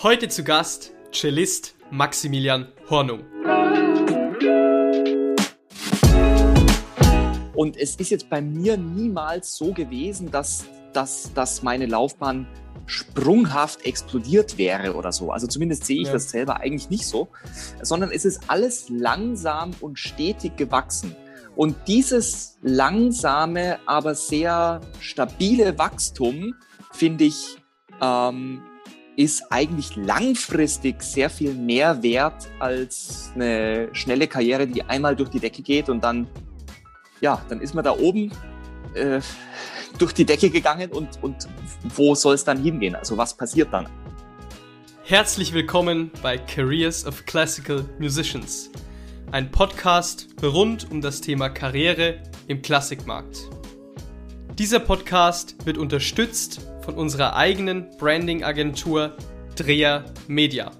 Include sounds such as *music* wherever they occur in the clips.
Heute zu Gast Cellist Maximilian Hornung. Und es ist jetzt bei mir niemals so gewesen, dass, dass, dass meine Laufbahn sprunghaft explodiert wäre oder so. Also zumindest sehe ich ja. das selber eigentlich nicht so, sondern es ist alles langsam und stetig gewachsen. Und dieses langsame, aber sehr stabile Wachstum, finde ich, ähm, ist eigentlich langfristig sehr viel mehr wert als eine schnelle Karriere, die einmal durch die Decke geht und dann, ja, dann ist man da oben äh, *laughs* durch die Decke gegangen und, und wo soll es dann hingehen? Also was passiert dann? Herzlich willkommen bei Careers of Classical Musicians, ein Podcast rund um das Thema Karriere im Klassikmarkt. Dieser Podcast wird unterstützt von unserer eigenen Branding-Agentur Dreher Media.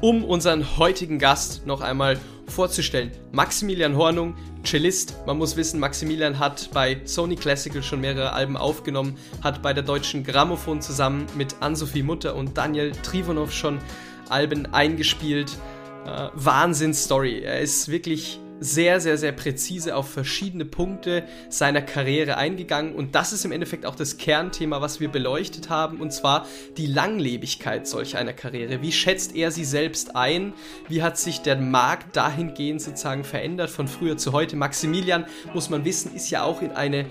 Um unseren heutigen Gast noch einmal vorzustellen, Maximilian Hornung, Cellist. Man muss wissen, Maximilian hat bei Sony Classical schon mehrere Alben aufgenommen, hat bei der Deutschen Grammophon zusammen mit Ann-Sophie Mutter und Daniel Trivonov schon Alben eingespielt. Äh, Wahnsinnsstory. Er ist wirklich sehr, sehr, sehr präzise auf verschiedene Punkte seiner Karriere eingegangen. Und das ist im Endeffekt auch das Kernthema, was wir beleuchtet haben, und zwar die Langlebigkeit solch einer Karriere. Wie schätzt er sie selbst ein? Wie hat sich der Markt dahingehend sozusagen verändert von früher zu heute? Maximilian, muss man wissen, ist ja auch in eine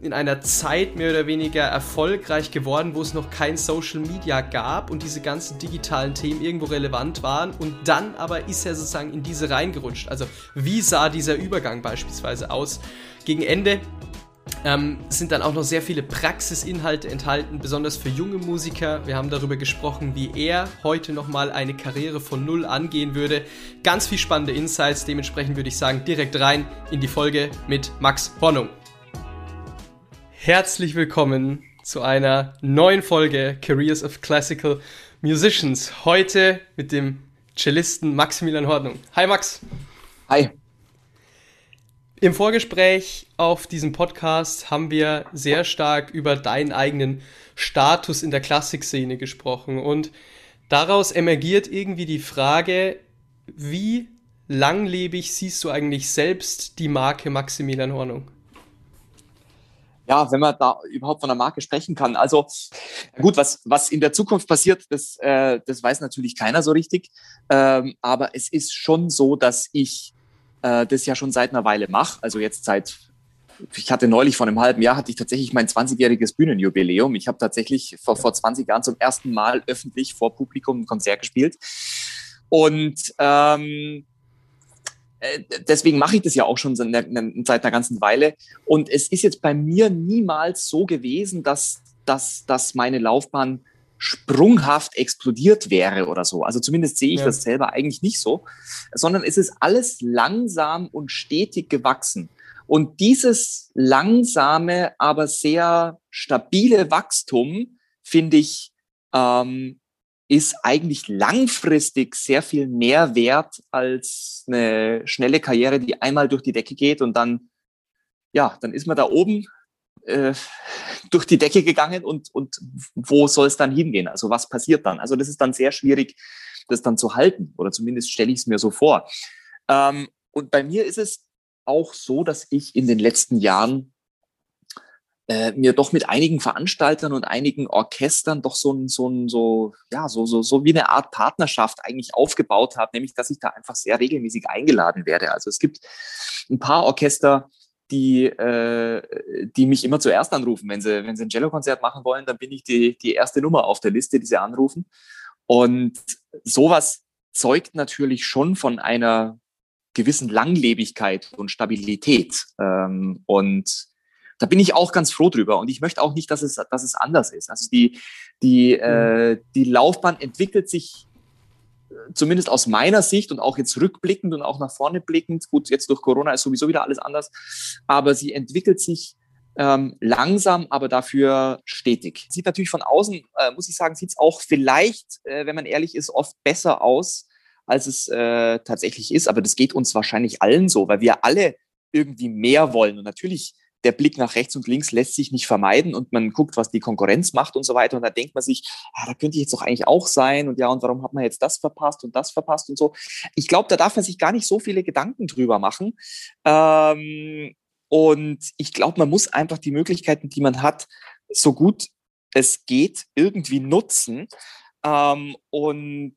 in einer Zeit mehr oder weniger erfolgreich geworden, wo es noch kein Social Media gab und diese ganzen digitalen Themen irgendwo relevant waren. Und dann aber ist er sozusagen in diese reingerutscht. Also wie sah dieser Übergang beispielsweise aus? Gegen Ende ähm, sind dann auch noch sehr viele Praxisinhalte enthalten, besonders für junge Musiker. Wir haben darüber gesprochen, wie er heute nochmal eine Karriere von Null angehen würde. Ganz viel spannende Insights. Dementsprechend würde ich sagen, direkt rein in die Folge mit Max Hornung. Herzlich willkommen zu einer neuen Folge Careers of Classical Musicians. Heute mit dem Cellisten Maximilian Hornung. Hi Max. Hi. Im Vorgespräch auf diesem Podcast haben wir sehr stark über deinen eigenen Status in der Klassikszene gesprochen und daraus emergiert irgendwie die Frage, wie langlebig siehst du eigentlich selbst die Marke Maximilian Hornung? Ja, wenn man da überhaupt von einer Marke sprechen kann. Also gut, was, was in der Zukunft passiert, das, äh, das weiß natürlich keiner so richtig. Ähm, aber es ist schon so, dass ich äh, das ja schon seit einer Weile mache. Also jetzt seit, ich hatte neulich vor einem halben Jahr, hatte ich tatsächlich mein 20-jähriges Bühnenjubiläum. Ich habe tatsächlich vor, vor 20 Jahren zum ersten Mal öffentlich vor Publikum ein Konzert gespielt. Und ähm, äh, deswegen mache ich das ja auch schon seit einer ganzen Weile. Und es ist jetzt bei mir niemals so gewesen, dass, dass, dass meine Laufbahn sprunghaft explodiert wäre oder so. Also zumindest sehe ich ja. das selber eigentlich nicht so, sondern es ist alles langsam und stetig gewachsen. Und dieses langsame, aber sehr stabile Wachstum, finde ich, ähm, ist eigentlich langfristig sehr viel mehr wert als eine schnelle Karriere, die einmal durch die Decke geht und dann, ja, dann ist man da oben äh, *laughs* durch die Decke gegangen und, und wo soll es dann hingehen? Also was passiert dann? Also das ist dann sehr schwierig, das dann zu halten oder zumindest stelle ich es mir so vor. Ähm, und bei mir ist es auch so, dass ich in den letzten Jahren äh, mir doch mit einigen Veranstaltern und einigen Orchestern doch so ein, so ein, so, ja, so, so, so wie eine Art Partnerschaft eigentlich aufgebaut habe, nämlich, dass ich da einfach sehr regelmäßig eingeladen werde. Also es gibt ein paar Orchester, die, äh, die mich immer zuerst anrufen. Wenn sie, wenn sie ein Cello-Konzert machen wollen, dann bin ich die, die erste Nummer auf der Liste, die sie anrufen. Und sowas zeugt natürlich schon von einer gewissen Langlebigkeit und Stabilität. Ähm, und da bin ich auch ganz froh drüber. Und ich möchte auch nicht, dass es, dass es anders ist. Also die, die, mhm. äh, die Laufbahn entwickelt sich äh, zumindest aus meiner Sicht und auch jetzt rückblickend und auch nach vorne blickend, gut, jetzt durch Corona ist sowieso wieder alles anders, aber sie entwickelt sich ähm, langsam, aber dafür stetig. Sieht natürlich von außen, äh, muss ich sagen, sieht es auch vielleicht, äh, wenn man ehrlich ist, oft besser aus, als es äh, tatsächlich ist. Aber das geht uns wahrscheinlich allen so, weil wir alle irgendwie mehr wollen. Und natürlich der Blick nach rechts und links lässt sich nicht vermeiden und man guckt, was die Konkurrenz macht und so weiter. Und da denkt man sich, ah, da könnte ich jetzt doch eigentlich auch sein und ja, und warum hat man jetzt das verpasst und das verpasst und so. Ich glaube, da darf man sich gar nicht so viele Gedanken drüber machen. Ähm, und ich glaube, man muss einfach die Möglichkeiten, die man hat, so gut es geht, irgendwie nutzen. Ähm, und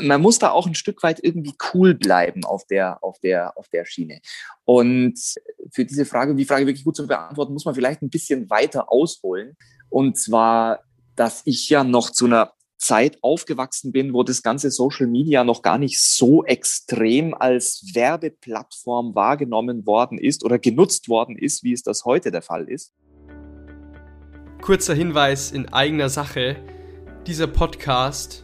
man muss da auch ein Stück weit irgendwie cool bleiben auf der, auf der, auf der Schiene. Und für diese Frage, um die Frage wirklich gut zu beantworten, muss man vielleicht ein bisschen weiter ausholen. Und zwar, dass ich ja noch zu einer Zeit aufgewachsen bin, wo das ganze Social Media noch gar nicht so extrem als Werbeplattform wahrgenommen worden ist oder genutzt worden ist, wie es das heute der Fall ist. Kurzer Hinweis in eigener Sache. Dieser Podcast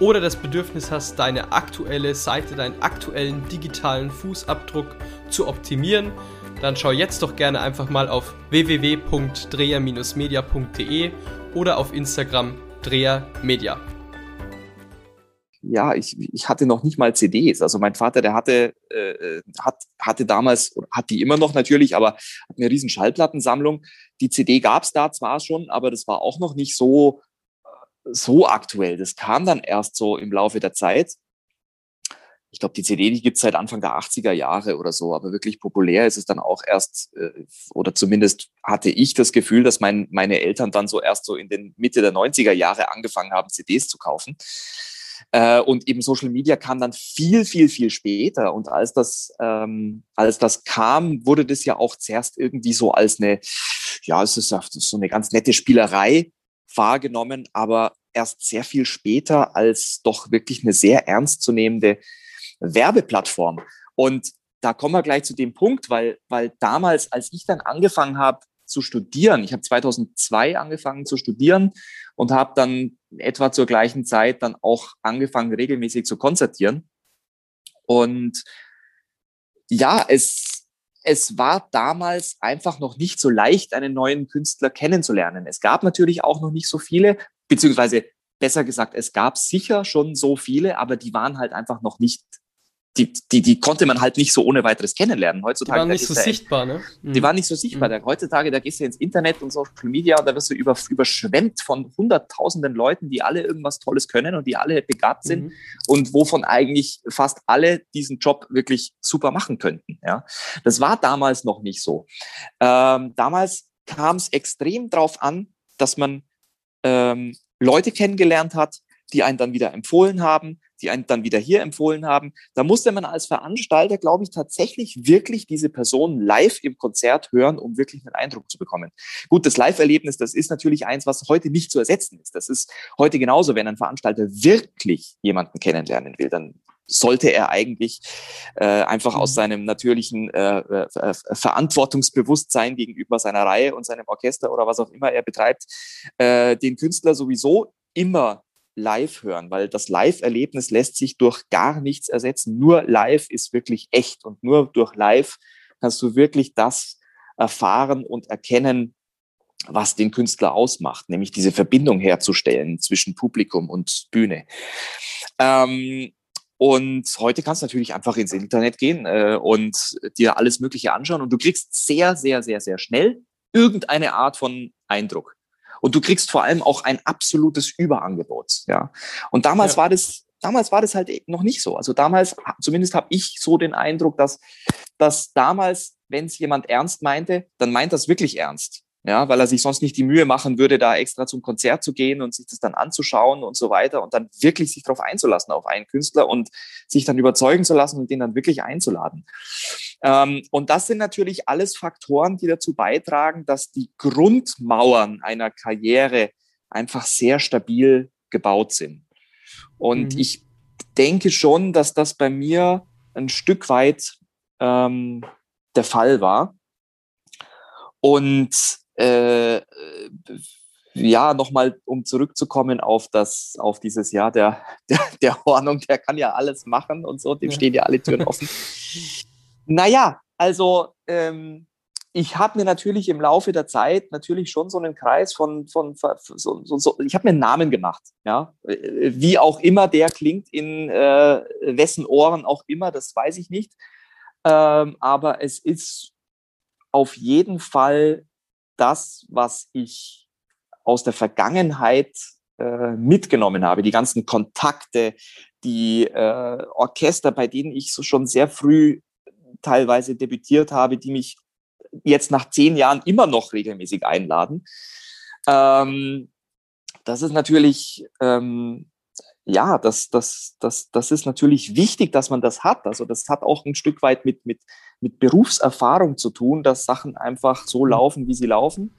oder das Bedürfnis hast, deine aktuelle Seite, deinen aktuellen digitalen Fußabdruck zu optimieren, dann schau jetzt doch gerne einfach mal auf www.dreher-media.de oder auf Instagram drehermedia. Ja, ich, ich hatte noch nicht mal CDs. Also mein Vater, der hatte, äh, hat, hatte damals, hat die immer noch natürlich, aber hat eine riesen Schallplattensammlung. Die CD gab es da zwar schon, aber das war auch noch nicht so so aktuell. Das kam dann erst so im Laufe der Zeit. Ich glaube, die CD, die gibt es seit Anfang der 80er Jahre oder so, aber wirklich populär ist es dann auch erst, äh, oder zumindest hatte ich das Gefühl, dass mein, meine Eltern dann so erst so in den Mitte der 90er Jahre angefangen haben, CDs zu kaufen. Äh, und eben Social Media kam dann viel, viel, viel später. Und als das, ähm, als das kam, wurde das ja auch zuerst irgendwie so als eine, ja, es ist so eine ganz nette Spielerei wahrgenommen, aber erst sehr viel später als doch wirklich eine sehr ernstzunehmende Werbeplattform. Und da kommen wir gleich zu dem Punkt, weil, weil damals, als ich dann angefangen habe zu studieren, ich habe 2002 angefangen zu studieren und habe dann etwa zur gleichen Zeit dann auch angefangen, regelmäßig zu konzertieren. Und ja, es, es war damals einfach noch nicht so leicht, einen neuen Künstler kennenzulernen. Es gab natürlich auch noch nicht so viele, beziehungsweise besser gesagt, es gab sicher schon so viele, aber die waren halt einfach noch nicht die, die, die konnte man halt nicht so ohne weiteres kennenlernen. Heutzutage. Die waren nicht so sichtbar, ne? Mhm. Die waren nicht so sichtbar. Mhm. Heutzutage, da gehst du ins Internet und Social Media und da wirst du über, überschwemmt von hunderttausenden Leuten, die alle irgendwas Tolles können und die alle begabt sind mhm. und wovon eigentlich fast alle diesen Job wirklich super machen könnten. Ja, das war damals noch nicht so. Ähm, damals kam es extrem drauf an, dass man ähm, Leute kennengelernt hat, die einen dann wieder empfohlen haben, die einen dann wieder hier empfohlen haben. Da musste man als Veranstalter, glaube ich, tatsächlich wirklich diese Person live im Konzert hören, um wirklich einen Eindruck zu bekommen. Gut, das Live-Erlebnis, das ist natürlich eins, was heute nicht zu ersetzen ist. Das ist heute genauso, wenn ein Veranstalter wirklich jemanden kennenlernen will, dann sollte er eigentlich äh, einfach aus mhm. seinem natürlichen äh, äh, Verantwortungsbewusstsein gegenüber seiner Reihe und seinem Orchester oder was auch immer er betreibt, äh, den Künstler sowieso immer live hören, weil das Live-Erlebnis lässt sich durch gar nichts ersetzen. Nur live ist wirklich echt und nur durch live kannst du wirklich das erfahren und erkennen, was den Künstler ausmacht, nämlich diese Verbindung herzustellen zwischen Publikum und Bühne. Ähm, und heute kannst du natürlich einfach ins Internet gehen äh, und dir alles Mögliche anschauen und du kriegst sehr, sehr, sehr, sehr schnell irgendeine Art von Eindruck. Und du kriegst vor allem auch ein absolutes Überangebot. Ja. Und damals ja. war das, damals war das halt noch nicht so. Also damals, zumindest habe ich so den Eindruck, dass, dass damals, wenn es jemand ernst meinte, dann meint das wirklich ernst ja, weil er sich sonst nicht die Mühe machen würde, da extra zum Konzert zu gehen und sich das dann anzuschauen und so weiter und dann wirklich sich darauf einzulassen auf einen Künstler und sich dann überzeugen zu lassen und den dann wirklich einzuladen. Ähm, und das sind natürlich alles Faktoren, die dazu beitragen, dass die Grundmauern einer Karriere einfach sehr stabil gebaut sind. Und mhm. ich denke schon, dass das bei mir ein Stück weit ähm, der Fall war. Und äh, ja, nochmal, um zurückzukommen auf das, auf dieses Jahr *laughs* der, der, der Ordnung, der kann ja alles machen und so, dem ja. stehen ja alle Türen offen. *laughs* naja, also ähm, ich habe mir natürlich im Laufe der Zeit natürlich schon so einen Kreis von, von, von so, so, so, ich habe mir einen Namen gemacht, ja, wie auch immer der klingt, in äh, wessen Ohren auch immer, das weiß ich nicht, ähm, aber es ist auf jeden Fall das, was ich aus der Vergangenheit äh, mitgenommen habe, die ganzen Kontakte, die äh, Orchester, bei denen ich so schon sehr früh teilweise debütiert habe, die mich jetzt nach zehn Jahren immer noch regelmäßig einladen. Ähm, das ist natürlich, ähm, ja, das, das, das, das ist natürlich wichtig, dass man das hat. Also das hat auch ein Stück weit mit, mit, mit Berufserfahrung zu tun, dass Sachen einfach so mhm. laufen, wie sie laufen.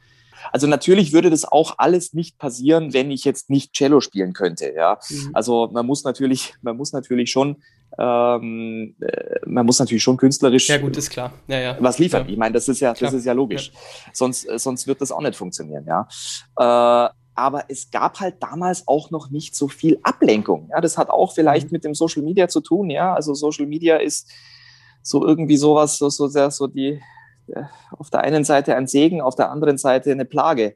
Also natürlich würde das auch alles nicht passieren, wenn ich jetzt nicht Cello spielen könnte. Ja, mhm. also man muss natürlich, man muss natürlich schon ähm, äh, man muss natürlich schon künstlerisch ja, gut, ist klar. Ja, ja. was liefern. Ja. Ich meine, das ist ja, das ist ja logisch. Sonst, äh, sonst wird das auch nicht funktionieren, ja. Äh, aber es gab halt damals auch noch nicht so viel Ablenkung. Ja, das hat auch vielleicht mhm. mit dem Social Media zu tun. Ja, also Social Media ist so irgendwie sowas, so, so sehr so die äh, auf der einen Seite ein Segen, auf der anderen Seite eine Plage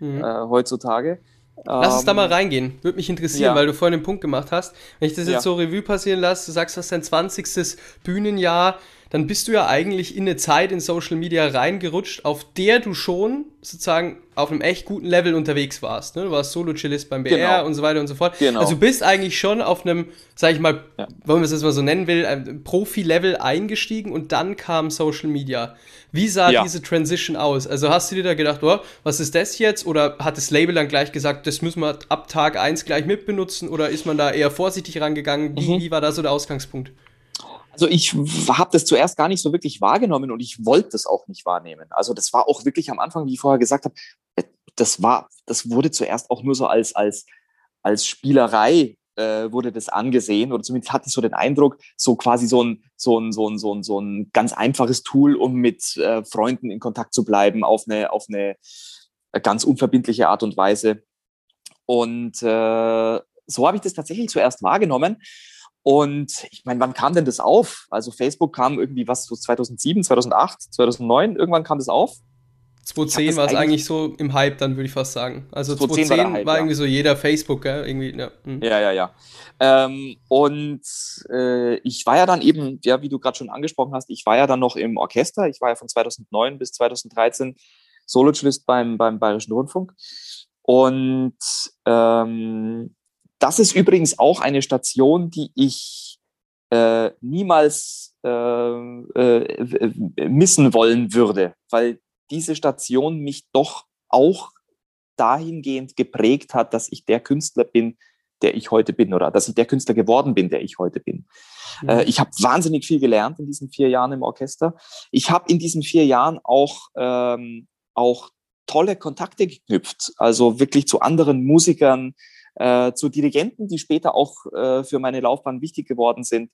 mhm. äh, heutzutage. Lass uns da mal ähm, reingehen. Würde mich interessieren, ja. weil du vorhin den Punkt gemacht hast. Wenn ich das jetzt ja. so Revue passieren lasse, du sagst, du hast dein 20. Bühnenjahr, dann bist du ja eigentlich in eine Zeit in Social Media reingerutscht, auf der du schon sozusagen auf einem echt guten Level unterwegs warst. Ne? Du warst Solo-Cellist beim BR genau. und so weiter und so fort. Genau. Also du bist eigentlich schon auf einem, sag ich mal, ja. wenn man es jetzt mal so nennen will, Profi-Level eingestiegen und dann kam Social Media. Wie sah ja. diese Transition aus? Also hast du dir da gedacht, oh, was ist das jetzt? Oder hat das Label dann gleich gesagt, das müssen wir ab Tag 1 gleich mitbenutzen? Oder ist man da eher vorsichtig rangegangen? Wie, mhm. wie war da so der Ausgangspunkt? Also ich habe das zuerst gar nicht so wirklich wahrgenommen und ich wollte das auch nicht wahrnehmen. Also das war auch wirklich am Anfang, wie ich vorher gesagt habe, äh, das war, das wurde zuerst auch nur so als als als Spielerei äh, wurde das angesehen oder zumindest hatte ich so den Eindruck, so quasi so ein so ein so ein so ein, so ein ganz einfaches Tool, um mit äh, Freunden in Kontakt zu bleiben auf eine auf eine ganz unverbindliche Art und Weise. Und äh, so habe ich das tatsächlich zuerst wahrgenommen. Und ich meine, wann kam denn das auf? Also Facebook kam irgendwie was so 2007, 2008, 2009, irgendwann kam das auf. 2010 war es eigentlich so im Hype, dann würde ich fast sagen. Also 2010, 2010 war, Hype, war, irgendwie ja. so jeder Facebook, gell? irgendwie, ja. Mhm. Ja, ja, ja. Ähm, und äh, ich war ja dann eben, ja, wie du gerade schon angesprochen hast, ich war ja dann noch im Orchester. Ich war ja von 2009 bis 2013 Solo-Cellist beim, beim Bayerischen Rundfunk. Und ähm, das ist übrigens auch eine Station, die ich äh, niemals äh, äh, missen wollen würde, weil diese Station mich doch auch dahingehend geprägt hat, dass ich der Künstler bin, der ich heute bin oder dass ich der Künstler geworden bin, der ich heute bin. Mhm. Ich habe wahnsinnig viel gelernt in diesen vier Jahren im Orchester. Ich habe in diesen vier Jahren auch, ähm, auch tolle Kontakte geknüpft, also wirklich zu anderen Musikern, äh, zu Dirigenten, die später auch äh, für meine Laufbahn wichtig geworden sind.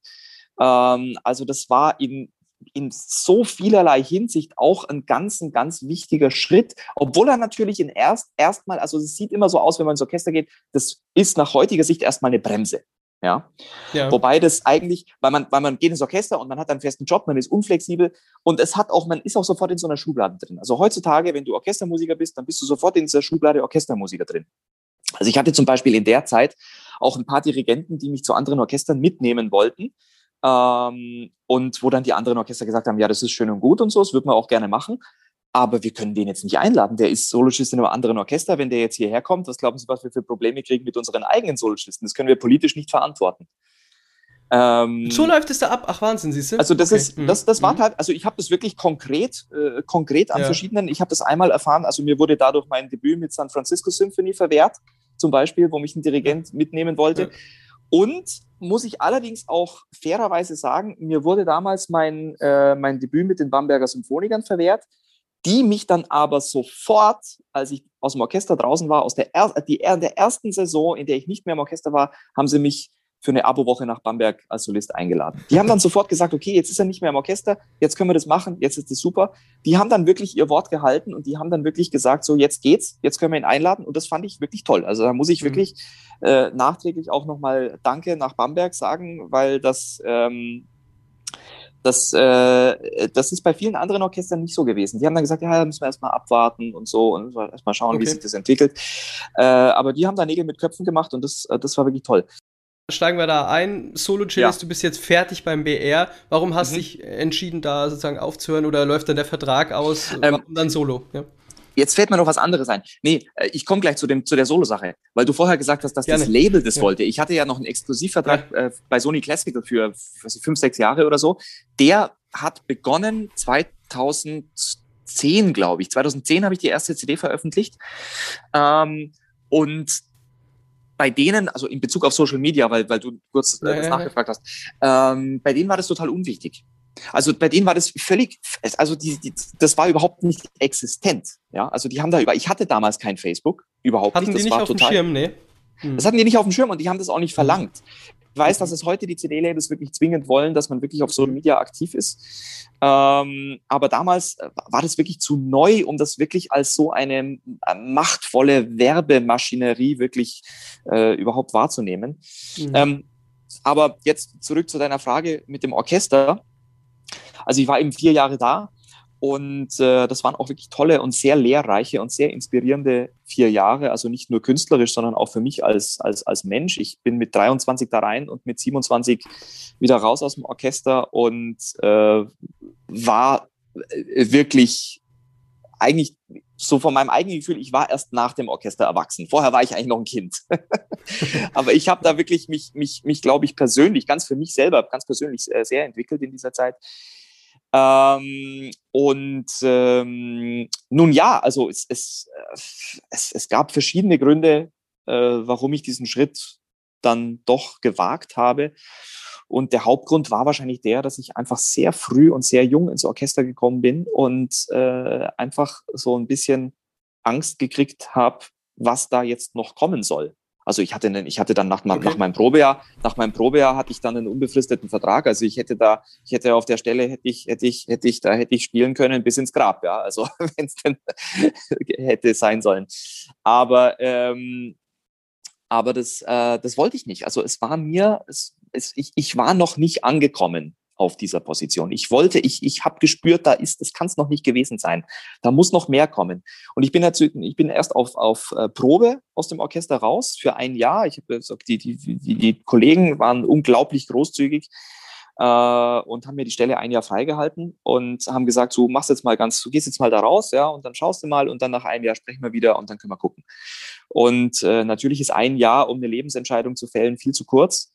Ähm, also das war in, in so vielerlei Hinsicht auch ein ganz, ein ganz wichtiger Schritt, obwohl er natürlich in erst erstmal, also es sieht immer so aus, wenn man ins Orchester geht, das ist nach heutiger Sicht erstmal eine Bremse. Ja? ja. Wobei das eigentlich, weil man, weil man geht ins Orchester und man hat einen festen Job, man ist unflexibel und es hat auch, man ist auch sofort in so einer Schublade drin. Also heutzutage, wenn du Orchestermusiker bist, dann bist du sofort in dieser Schublade Orchestermusiker drin. Also ich hatte zum Beispiel in der Zeit auch ein paar Dirigenten, die mich zu anderen Orchestern mitnehmen wollten. Ähm, und wo dann die anderen Orchester gesagt haben, ja, das ist schön und gut und so, das würden wir auch gerne machen. Aber wir können den jetzt nicht einladen. Der ist Soloschist in einem anderen Orchester. Wenn der jetzt hierher kommt, was glauben Sie, was wir für Probleme kriegen mit unseren eigenen Soloschisten? Das können wir politisch nicht verantworten. Ähm, so läuft es da ab. Ach Wahnsinn, siehst du? Also das okay. ist, mhm. das, das war mhm. halt, also ich habe das wirklich konkret, äh, konkret an ja. verschiedenen. Ich habe das einmal erfahren. Also mir wurde dadurch mein Debüt mit San Francisco Symphony verwehrt zum Beispiel, wo mich ein Dirigent mitnehmen wollte. Ja. Und muss ich allerdings auch fairerweise sagen, mir wurde damals mein, äh, mein Debüt mit den Bamberger Symphonikern verwehrt, die mich dann aber sofort, als ich aus dem Orchester draußen war, aus der, er die, der ersten Saison, in der ich nicht mehr im Orchester war, haben sie mich für eine Abo-Woche nach Bamberg als Solist eingeladen. Die haben dann sofort gesagt, okay, jetzt ist er nicht mehr im Orchester, jetzt können wir das machen, jetzt ist es super. Die haben dann wirklich ihr Wort gehalten und die haben dann wirklich gesagt, so jetzt geht's, jetzt können wir ihn einladen und das fand ich wirklich toll. Also da muss ich mhm. wirklich äh, nachträglich auch nochmal Danke nach Bamberg sagen, weil das ähm, das, äh, das ist bei vielen anderen Orchestern nicht so gewesen. Die haben dann gesagt, ja, da müssen wir erstmal abwarten und so und erstmal schauen, okay. wie sich das entwickelt. Äh, aber die haben da Nägel mit Köpfen gemacht und das, das war wirklich toll. Steigen wir da ein. Solo Chillist, ja. du bist jetzt fertig beim BR. Warum hast du mhm. dich entschieden, da sozusagen aufzuhören oder läuft dann der Vertrag aus? Ähm, Warum dann Solo? Ja. Jetzt fällt mir noch was anderes ein. Nee, äh, ich komme gleich zu, dem, zu der Solo-Sache, weil du vorher gesagt hast, dass Gerne. das Label das ja. wollte. Ich hatte ja noch einen Exklusivvertrag äh, bei Sony Classical für was ich, fünf, sechs Jahre oder so. Der hat begonnen 2010, glaube ich. 2010 habe ich die erste CD veröffentlicht. Ähm, und bei denen, also in Bezug auf Social Media, weil, weil du kurz äh, das nachgefragt hast, ähm, bei denen war das total unwichtig. Also bei denen war das völlig, also die, die, das war überhaupt nicht existent. Ja, also die haben da über, ich hatte damals kein Facebook, überhaupt hatten nicht. Das die nicht war auf total, dem Schirm, nee. Hm. Das hatten die nicht auf dem Schirm und die haben das auch nicht verlangt. Ich weiß, dass es heute die CD-Labels wirklich zwingend wollen, dass man wirklich auf Social Media aktiv ist. Ähm, aber damals äh, war das wirklich zu neu, um das wirklich als so eine äh, machtvolle Werbemaschinerie wirklich äh, überhaupt wahrzunehmen. Mhm. Ähm, aber jetzt zurück zu deiner Frage mit dem Orchester. Also ich war eben vier Jahre da und äh, das waren auch wirklich tolle und sehr lehrreiche und sehr inspirierende vier Jahre. Also nicht nur künstlerisch, sondern auch für mich als, als, als Mensch. Ich bin mit 23 da rein und mit 27 wieder raus aus dem Orchester und äh, war äh, wirklich eigentlich so von meinem eigenen Gefühl, ich war erst nach dem Orchester erwachsen. Vorher war ich eigentlich noch ein Kind. *laughs* Aber ich habe da wirklich mich, mich, mich glaube ich, persönlich, ganz für mich selber, ganz persönlich sehr, sehr entwickelt in dieser Zeit. Ähm, und ähm, nun ja, also es, es, äh, es, es gab verschiedene Gründe, äh, warum ich diesen Schritt dann doch gewagt habe. Und der Hauptgrund war wahrscheinlich der, dass ich einfach sehr früh und sehr jung ins Orchester gekommen bin und äh, einfach so ein bisschen Angst gekriegt habe, was da jetzt noch kommen soll. Also ich hatte, einen, ich hatte dann nach, okay. nach meinem Probejahr, nach meinem Probejahr hatte ich dann einen unbefristeten Vertrag. Also ich hätte da, ich hätte auf der Stelle hätte ich, hätte ich, hätte ich, da hätte ich spielen können bis ins Grab, ja. Also *laughs* wenn es denn *laughs* hätte sein sollen. Aber ähm, aber das, äh, das wollte ich nicht. Also es war mir, es, es, ich, ich war noch nicht angekommen auf dieser Position. Ich wollte, ich, ich habe gespürt, da ist, das kann es noch nicht gewesen sein. Da muss noch mehr kommen. Und ich bin dazu, ich bin erst auf, auf äh, Probe aus dem Orchester raus für ein Jahr. Ich habe gesagt, die, die, die, die Kollegen waren unglaublich großzügig äh, und haben mir die Stelle ein Jahr freigehalten und haben gesagt, so machst jetzt mal ganz, du gehst jetzt mal da raus, ja, und dann schaust du mal und dann nach einem Jahr sprechen wir wieder und dann können wir gucken. Und äh, natürlich ist ein Jahr, um eine Lebensentscheidung zu fällen, viel zu kurz.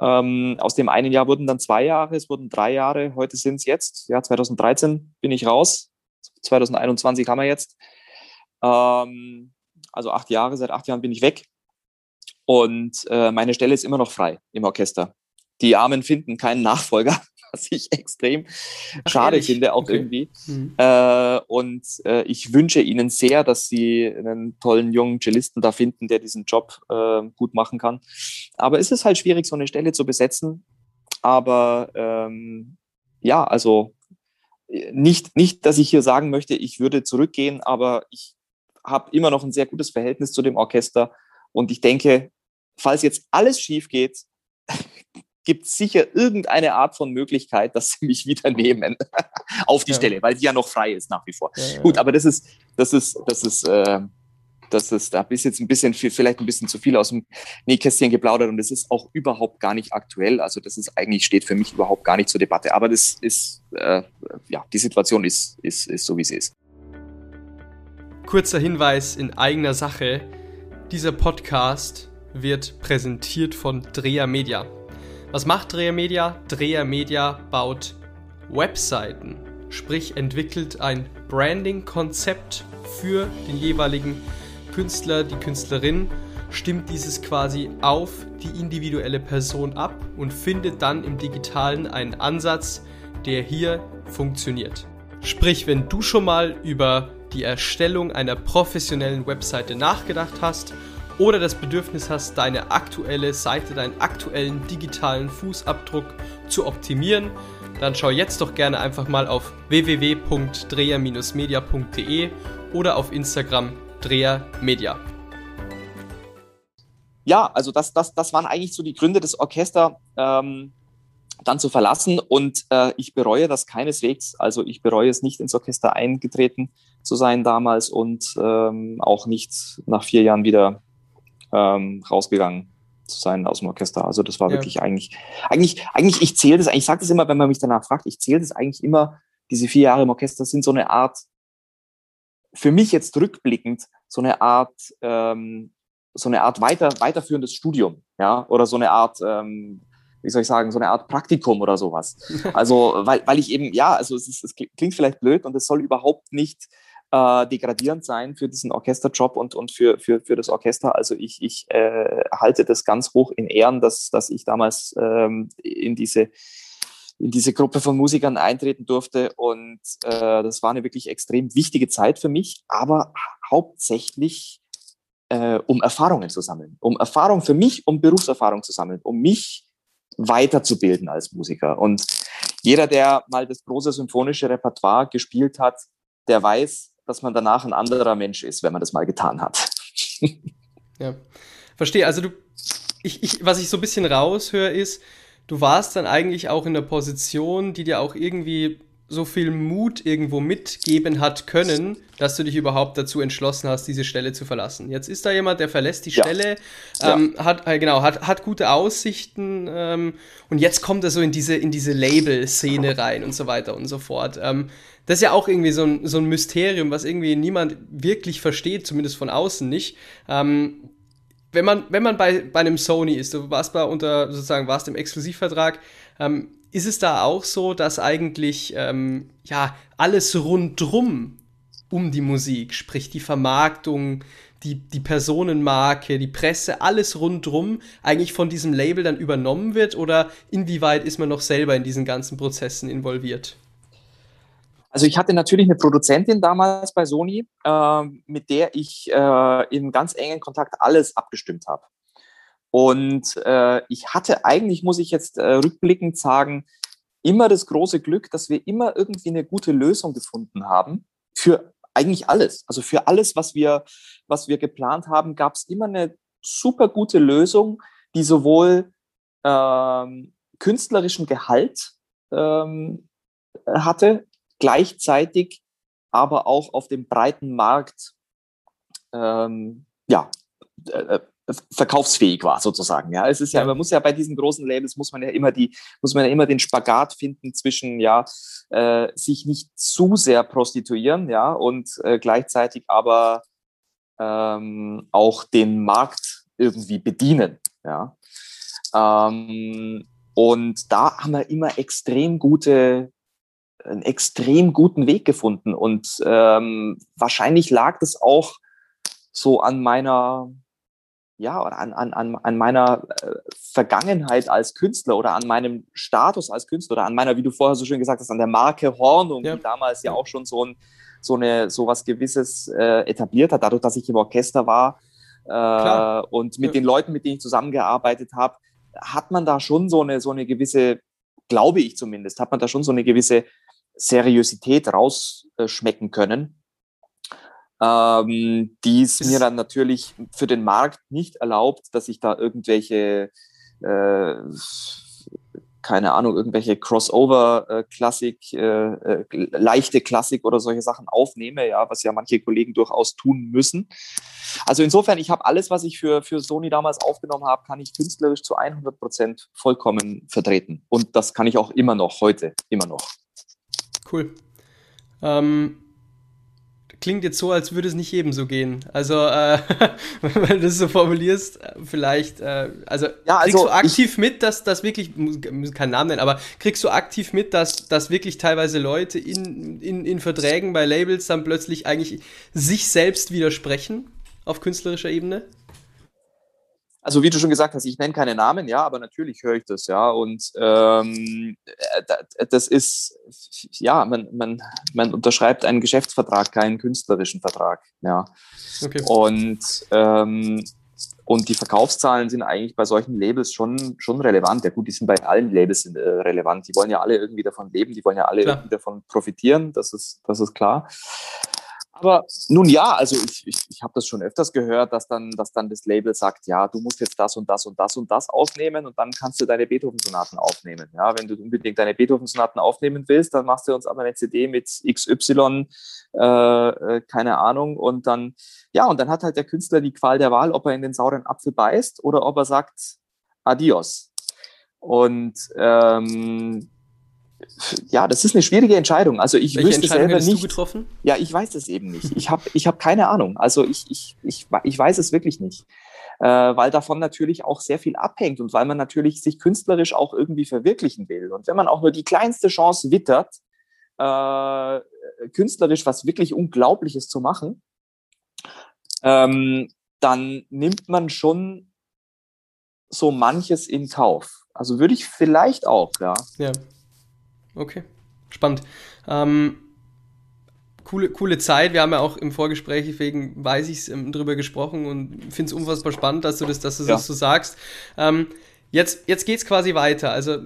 Ähm, aus dem einen Jahr wurden dann zwei Jahre, es wurden drei Jahre, heute sind es jetzt, ja, 2013 bin ich raus, 2021 haben wir jetzt. Ähm, also acht Jahre, seit acht Jahren bin ich weg. Und äh, meine Stelle ist immer noch frei im Orchester. Die Armen finden keinen Nachfolger was ich extrem Ach, schade ehrlich? finde, auch okay. irgendwie. Mhm. Äh, und äh, ich wünsche Ihnen sehr, dass Sie einen tollen jungen Cellisten da finden, der diesen Job äh, gut machen kann. Aber es ist halt schwierig, so eine Stelle zu besetzen. Aber ähm, ja, also nicht, nicht, dass ich hier sagen möchte, ich würde zurückgehen, aber ich habe immer noch ein sehr gutes Verhältnis zu dem Orchester. Und ich denke, falls jetzt alles schief geht, gibt es sicher irgendeine Art von Möglichkeit, dass sie mich wieder nehmen *laughs* auf die ja. Stelle, weil die ja noch frei ist nach wie vor. Ja, Gut, aber das ist, das ist, das ist, äh, das ist, da ist jetzt ein bisschen viel, vielleicht ein bisschen zu viel aus dem Nähkästchen geplaudert und das ist auch überhaupt gar nicht aktuell. Also das ist eigentlich steht für mich überhaupt gar nicht zur Debatte. Aber das ist, äh, ja, die Situation ist, ist, ist so, wie sie ist. Kurzer Hinweis in eigener Sache. Dieser Podcast wird präsentiert von Drea Media. Was macht Dreher Media? Dreher Media baut Webseiten, sprich entwickelt ein Branding-Konzept für den jeweiligen Künstler, die Künstlerin, stimmt dieses quasi auf die individuelle Person ab und findet dann im digitalen einen Ansatz, der hier funktioniert. Sprich, wenn du schon mal über die Erstellung einer professionellen Webseite nachgedacht hast oder das Bedürfnis hast, deine aktuelle Seite, deinen aktuellen digitalen Fußabdruck zu optimieren, dann schau jetzt doch gerne einfach mal auf www.dreher-media.de oder auf Instagram drehermedia. Ja, also das, das, das waren eigentlich so die Gründe, das Orchester ähm, dann zu verlassen und äh, ich bereue das keineswegs. Also ich bereue es nicht, ins Orchester eingetreten zu sein damals und ähm, auch nicht nach vier Jahren wieder ähm, rausgegangen zu sein aus dem Orchester. Also das war ja. wirklich eigentlich, eigentlich, eigentlich, ich zähle das, ich sage das immer, wenn man mich danach fragt, ich zähle das eigentlich immer, diese vier Jahre im Orchester sind so eine Art, für mich jetzt rückblickend, so eine Art, ähm, so eine Art weiter, weiterführendes Studium, ja, oder so eine Art, ähm, wie soll ich sagen, so eine Art Praktikum oder sowas. *laughs* Also, weil, weil ich eben, ja, also es, ist, es klingt vielleicht blöd und es soll überhaupt nicht äh, degradierend sein für diesen Orchesterjob und, und für, für, für das Orchester. Also ich, ich äh, halte das ganz hoch in Ehren, dass, dass ich damals ähm, in diese in diese Gruppe von Musikern eintreten durfte. Und äh, das war eine wirklich extrem wichtige Zeit für mich, aber hauptsächlich äh, um Erfahrungen zu sammeln. Um Erfahrung für mich, um Berufserfahrung zu sammeln, um mich weiterzubilden als Musiker. Und jeder, der mal das große symphonische Repertoire gespielt hat, der weiß, dass man danach ein anderer Mensch ist, wenn man das mal getan hat. *laughs* ja, verstehe. Also du, ich, ich, was ich so ein bisschen raushöre, ist, du warst dann eigentlich auch in der Position, die dir auch irgendwie so viel Mut irgendwo mitgeben hat können, dass du dich überhaupt dazu entschlossen hast, diese Stelle zu verlassen. Jetzt ist da jemand, der verlässt die ja. Stelle, ähm, ja. hat äh, genau hat, hat gute Aussichten ähm, und jetzt kommt er so in diese in diese Label-Szene rein und so weiter und so fort. Ähm, das ist ja auch irgendwie so ein, so ein Mysterium, was irgendwie niemand wirklich versteht, zumindest von außen nicht. Ähm, wenn man, wenn man bei, bei einem Sony ist, du warst bei unter, sozusagen, warst im Exklusivvertrag, ähm, ist es da auch so, dass eigentlich ähm, ja alles rundrum um die Musik, sprich die Vermarktung, die, die Personenmarke, die Presse, alles rundrum eigentlich von diesem Label dann übernommen wird oder inwieweit ist man noch selber in diesen ganzen Prozessen involviert? Also ich hatte natürlich eine Produzentin damals bei Sony, äh, mit der ich äh, in ganz engen Kontakt alles abgestimmt habe. Und äh, ich hatte eigentlich, muss ich jetzt äh, rückblickend sagen, immer das große Glück, dass wir immer irgendwie eine gute Lösung gefunden haben für eigentlich alles. Also für alles, was wir, was wir geplant haben, gab es immer eine super gute Lösung, die sowohl ähm, künstlerischen Gehalt ähm, hatte, gleichzeitig aber auch auf dem breiten Markt ähm, ja, äh, äh, verkaufsfähig war sozusagen. Ja, es ist ja, man muss ja bei diesen großen Labels muss man ja immer die, muss man ja immer den Spagat finden zwischen ja äh, sich nicht zu sehr prostituieren, ja und äh, gleichzeitig aber ähm, auch den Markt irgendwie bedienen, ja. Ähm, und da haben wir immer extrem gute einen extrem guten Weg gefunden. Und ähm, wahrscheinlich lag das auch so an meiner, ja, an, an, an, an meiner äh, Vergangenheit als Künstler oder an meinem Status als Künstler oder an meiner, wie du vorher so schön gesagt hast, an der Marke Hornung, ja. die damals ja auch schon so ein so eine so was Gewisses äh, etabliert hat, dadurch, dass ich im Orchester war äh, und mit ja. den Leuten, mit denen ich zusammengearbeitet habe, hat man da schon so eine so eine gewisse, glaube ich zumindest, hat man da schon so eine gewisse Seriosität rausschmecken können, ähm, die es mir dann natürlich für den Markt nicht erlaubt, dass ich da irgendwelche, äh, keine Ahnung, irgendwelche Crossover-Klassik, äh, äh, äh, leichte Klassik oder solche Sachen aufnehme, ja, was ja manche Kollegen durchaus tun müssen. Also insofern, ich habe alles, was ich für, für Sony damals aufgenommen habe, kann ich künstlerisch zu 100 Prozent vollkommen vertreten. Und das kann ich auch immer noch, heute, immer noch. Cool. Ähm, klingt jetzt so, als würde es nicht jedem so gehen. Also, äh, *laughs* wenn du das so formulierst, vielleicht, äh, also, ja, also kriegst du aktiv mit, dass das wirklich, muss keinen Namen nennen, aber kriegst du aktiv mit, dass, dass wirklich teilweise Leute in, in, in Verträgen bei Labels dann plötzlich eigentlich sich selbst widersprechen auf künstlerischer Ebene? Also wie du schon gesagt hast, ich nenne keine Namen, ja, aber natürlich höre ich das, ja. Und ähm, äh, das ist, ja, man, man, man unterschreibt einen Geschäftsvertrag, keinen künstlerischen Vertrag, ja. Okay. Und ähm, Und die Verkaufszahlen sind eigentlich bei solchen Labels schon, schon relevant. Ja gut, die sind bei allen Labels äh, relevant. Die wollen ja alle irgendwie davon leben, die wollen ja alle irgendwie davon profitieren, das ist, das ist klar. Aber nun ja, also ich, ich, ich habe das schon öfters gehört, dass dann, dass dann das Label sagt, ja, du musst jetzt das und das und das und das aufnehmen und dann kannst du deine Beethoven-Sonaten aufnehmen. Ja, wenn du unbedingt deine Beethoven-Sonaten aufnehmen willst, dann machst du uns aber eine CD mit XY, äh, äh, keine Ahnung. Und dann, ja, und dann hat halt der Künstler die Qual der Wahl, ob er in den sauren Apfel beißt oder ob er sagt, adios. Und ähm, ja, das ist eine schwierige Entscheidung. Also ich Welche wüsste selber nicht. du getroffen? Ja, ich weiß es eben nicht. Ich habe ich hab keine Ahnung. Also ich, ich, ich, ich weiß es wirklich nicht. Äh, weil davon natürlich auch sehr viel abhängt und weil man natürlich sich künstlerisch auch irgendwie verwirklichen will. Und wenn man auch nur die kleinste Chance wittert, äh, künstlerisch was wirklich Unglaubliches zu machen, ähm, dann nimmt man schon so manches in Kauf. Also würde ich vielleicht auch, ja. Ja. Okay. Spannend. Ähm, coole, coole Zeit. Wir haben ja auch im Vorgespräch, deswegen weiß ich es, ähm, drüber gesprochen und finde es unfassbar spannend, dass du das, dass du Ja. das so sagst. Ähm, jetzt jetzt geht es quasi weiter. Also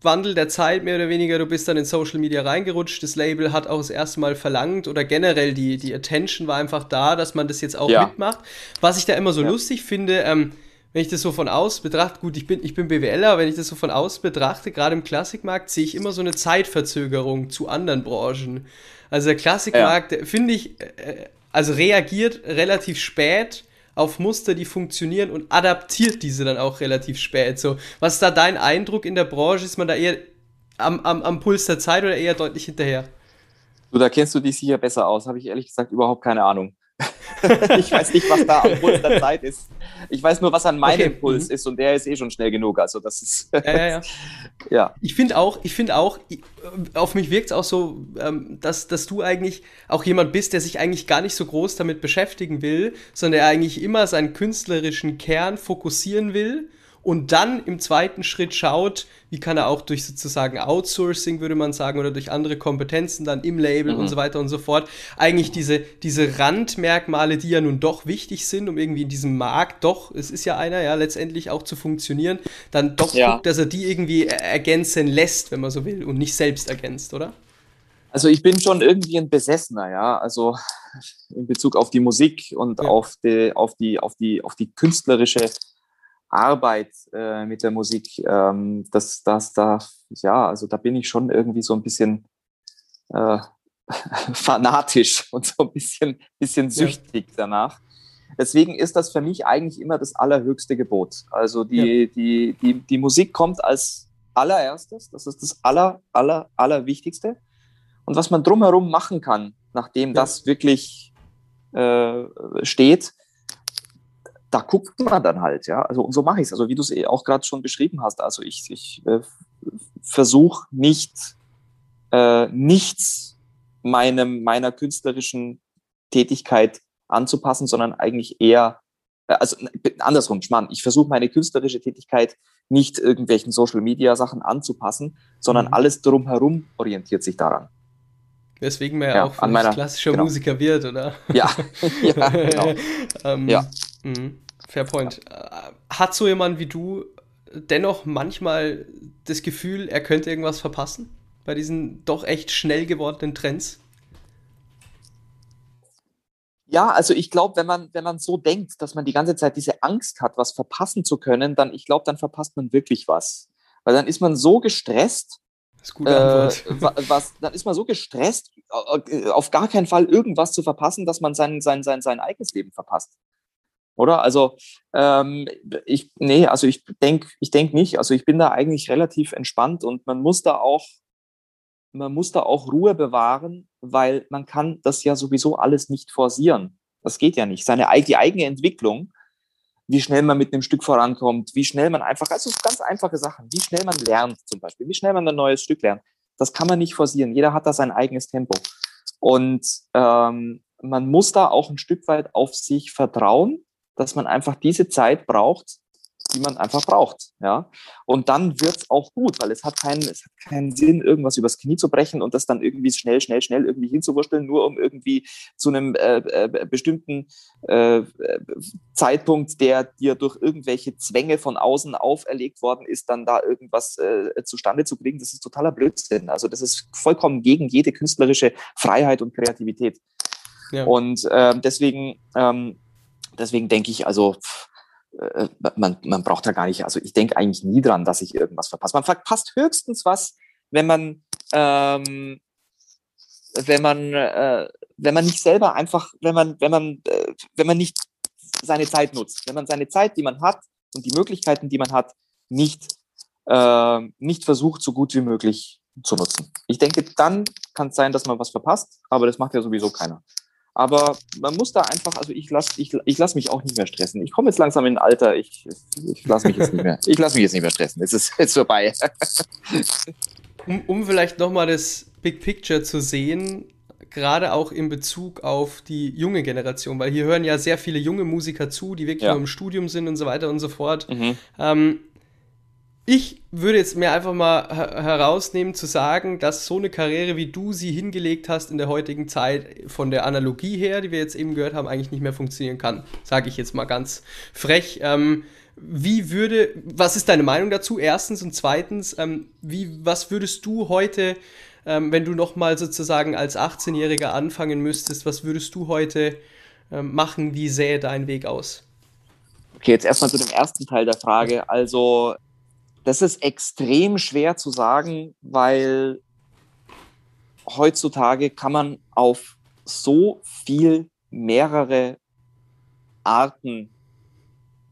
Wandel der Zeit mehr oder weniger, du bist dann in Social Media reingerutscht, das Label hat auch das erste Mal verlangt oder generell die, die Attention war einfach da, dass man das jetzt auch Ja. mitmacht. Was ich da immer so Ja. lustig finde, ähm, wenn ich das so von aus betrachte, gut, ich bin, ich bin BWLer, wenn ich das so von aus betrachte, gerade im Klassikmarkt, sehe ich immer so eine Zeitverzögerung zu anderen Branchen. Also der Klassikmarkt, der, finde ich, äh, also reagiert relativ spät auf Muster, die funktionieren und adaptiert diese dann auch relativ spät. So, was ist da dein Eindruck in der Branche? Ist man da eher am, am, am Puls der Zeit oder eher deutlich hinterher? Du, da kennst du dich sicher besser aus. Habe ich ehrlich gesagt überhaupt keine Ahnung. *laughs* ich weiß nicht, was da am Puls der *laughs* Zeit ist. Ich weiß nur, was an meinem Okay, Puls mhm. ist und der ist eh schon schnell genug. Also das ist Ja, ja, ja. *laughs* ja. Ich finde auch, ich finde auch, auf mich wirkt es auch so, ähm, dass, dass du eigentlich auch jemand bist, der sich eigentlich gar nicht so groß damit beschäftigen will, sondern der eigentlich immer seinen künstlerischen Kern fokussieren will und dann im zweiten Schritt schaut, wie kann er auch durch sozusagen Outsourcing, würde man sagen, oder durch andere Kompetenzen dann im Label Mhm. und so weiter und so fort, eigentlich diese, diese Randmerkmale, die ja nun doch wichtig sind, um irgendwie in diesem Markt doch, es ist ja einer, ja, letztendlich auch zu funktionieren, dann doch Ja. guckt, dass er die irgendwie er- ergänzen lässt, wenn man so will, und nicht selbst ergänzt, oder? Also ich bin schon irgendwie ein Besessener, ja. Also in Bezug auf die Musik und Ja. auf, die, auf, die, auf, die, auf die künstlerische Arbeit äh, mit der Musik. Ähm, das, das, da, ja, also da bin ich schon irgendwie so ein bisschen äh, *laughs* fanatisch und so ein bisschen, bisschen süchtig danach. Deswegen ist das für mich eigentlich immer das allerhöchste Gebot. Also die, die, die, die Musik kommt als allererstes, das ist das aller, aller, allerwichtigste. Und was man drumherum machen kann, nachdem Ja. das wirklich äh, steht, da guckt man dann halt, ja. Also und so mache ich es. Also wie du es eh auch gerade schon beschrieben hast. Also ich, ich äh, versuche nicht äh, nichts meinem meiner künstlerischen Tätigkeit anzupassen, sondern eigentlich eher äh, also andersrum, Schmarrn. Ich versuche meine künstlerische Tätigkeit nicht irgendwelchen Social Media Sachen anzupassen, sondern Mhm. alles drumherum orientiert sich daran. Weswegen man ja, Ja, auch an meiner- klassischer genau. Musiker wird, oder? Ja, *laughs* ja genau. *laughs* ähm, Ja. Mh, Fair point. Äh, Hat so jemand wie du dennoch manchmal das Gefühl, er könnte irgendwas verpassen? Bei diesen doch echt schnell gewordenen Trends? Ja, also ich glaube, wenn man, wenn man so denkt, dass man die ganze Zeit diese Angst hat, was verpassen zu können, dann, ich glaube, dann verpasst man wirklich was. Weil dann ist man so gestresst, Das ist gute äh, Antwort. *laughs* was, dann ist man so gestresst, äh, auf gar keinen Fall irgendwas zu verpassen, dass man sein, sein, sein, sein eigenes Leben verpasst. Oder? Also, ähm, ich, nee, also ich denke ich denk nicht. Also ich bin da eigentlich relativ entspannt und man muss da auch, man muss da auch Ruhe bewahren, weil man kann das ja sowieso alles nicht forcieren. Das geht ja nicht. Seine, die eigene Entwicklung, wie schnell man mit einem Stück vorankommt, wie schnell man einfach, also ganz einfache Sachen, wie schnell man lernt zum Beispiel, wie schnell man ein neues Stück lernt, das kann man nicht forcieren. Jeder hat da sein eigenes Tempo. Und ähm, man muss da auch ein Stück weit auf sich vertrauen, dass man einfach diese Zeit braucht, die man einfach braucht. Ja? Und dann wird es auch gut, weil es hat, keinen, es hat keinen Sinn, irgendwas übers Knie zu brechen und das dann irgendwie schnell, schnell, schnell irgendwie hinzuwursteln, nur um irgendwie zu einem äh, äh, bestimmten äh, Zeitpunkt, der dir durch irgendwelche Zwänge von außen auferlegt worden ist, dann da irgendwas äh, zustande zu kriegen. Das ist totaler Blödsinn. Also das ist vollkommen gegen jede künstlerische Freiheit und Kreativität. Ja. Und äh, deswegen, ähm, deswegen denke ich, also äh, man, man braucht da gar nicht, also ich denke eigentlich nie dran, dass ich irgendwas verpasse. Man verpasst höchstens was, wenn man, ähm, wenn man, äh, wenn man nicht selber einfach, wenn man, wenn man, äh, wenn man nicht seine Zeit nutzt, wenn man seine Zeit, die man hat und die Möglichkeiten, die man hat, nicht, äh, nicht versucht, so gut wie möglich zu nutzen. Ich denke, dann kann es sein, dass man was verpasst, aber das macht ja sowieso keiner. Aber man muss da einfach, also ich lasse ich, ich lass mich auch nicht mehr stressen. Ich komme jetzt langsam in ein Alter, ich, ich lasse mich jetzt nicht mehr, ich lasse mich jetzt nicht mehr stressen. Es ist *laughs* jetzt vorbei. um, um vielleicht nochmal das Big Picture zu sehen, gerade auch in Bezug auf die junge Generation, weil hier hören ja sehr viele junge Musiker zu, die wirklich ja. nur im Studium sind und so weiter und so fort. Mhm. Ähm, ich würde jetzt mir einfach mal herausnehmen zu sagen, dass so eine Karriere, wie du sie hingelegt hast in der heutigen Zeit, von der Analogie her, die wir jetzt eben gehört haben, eigentlich nicht mehr funktionieren kann. Sage ich jetzt mal ganz frech. Ähm, wie würde, was ist deine Meinung dazu? Erstens und zweitens, ähm, wie, was würdest du heute, ähm, wenn du nochmal sozusagen als 18-Jähriger anfangen müsstest, was würdest du heute ähm, machen? Wie sähe dein Weg aus? Okay, jetzt erstmal zu dem ersten Teil der Frage. Also das ist extrem schwer zu sagen, weil heutzutage kann man auf so viel mehrere Arten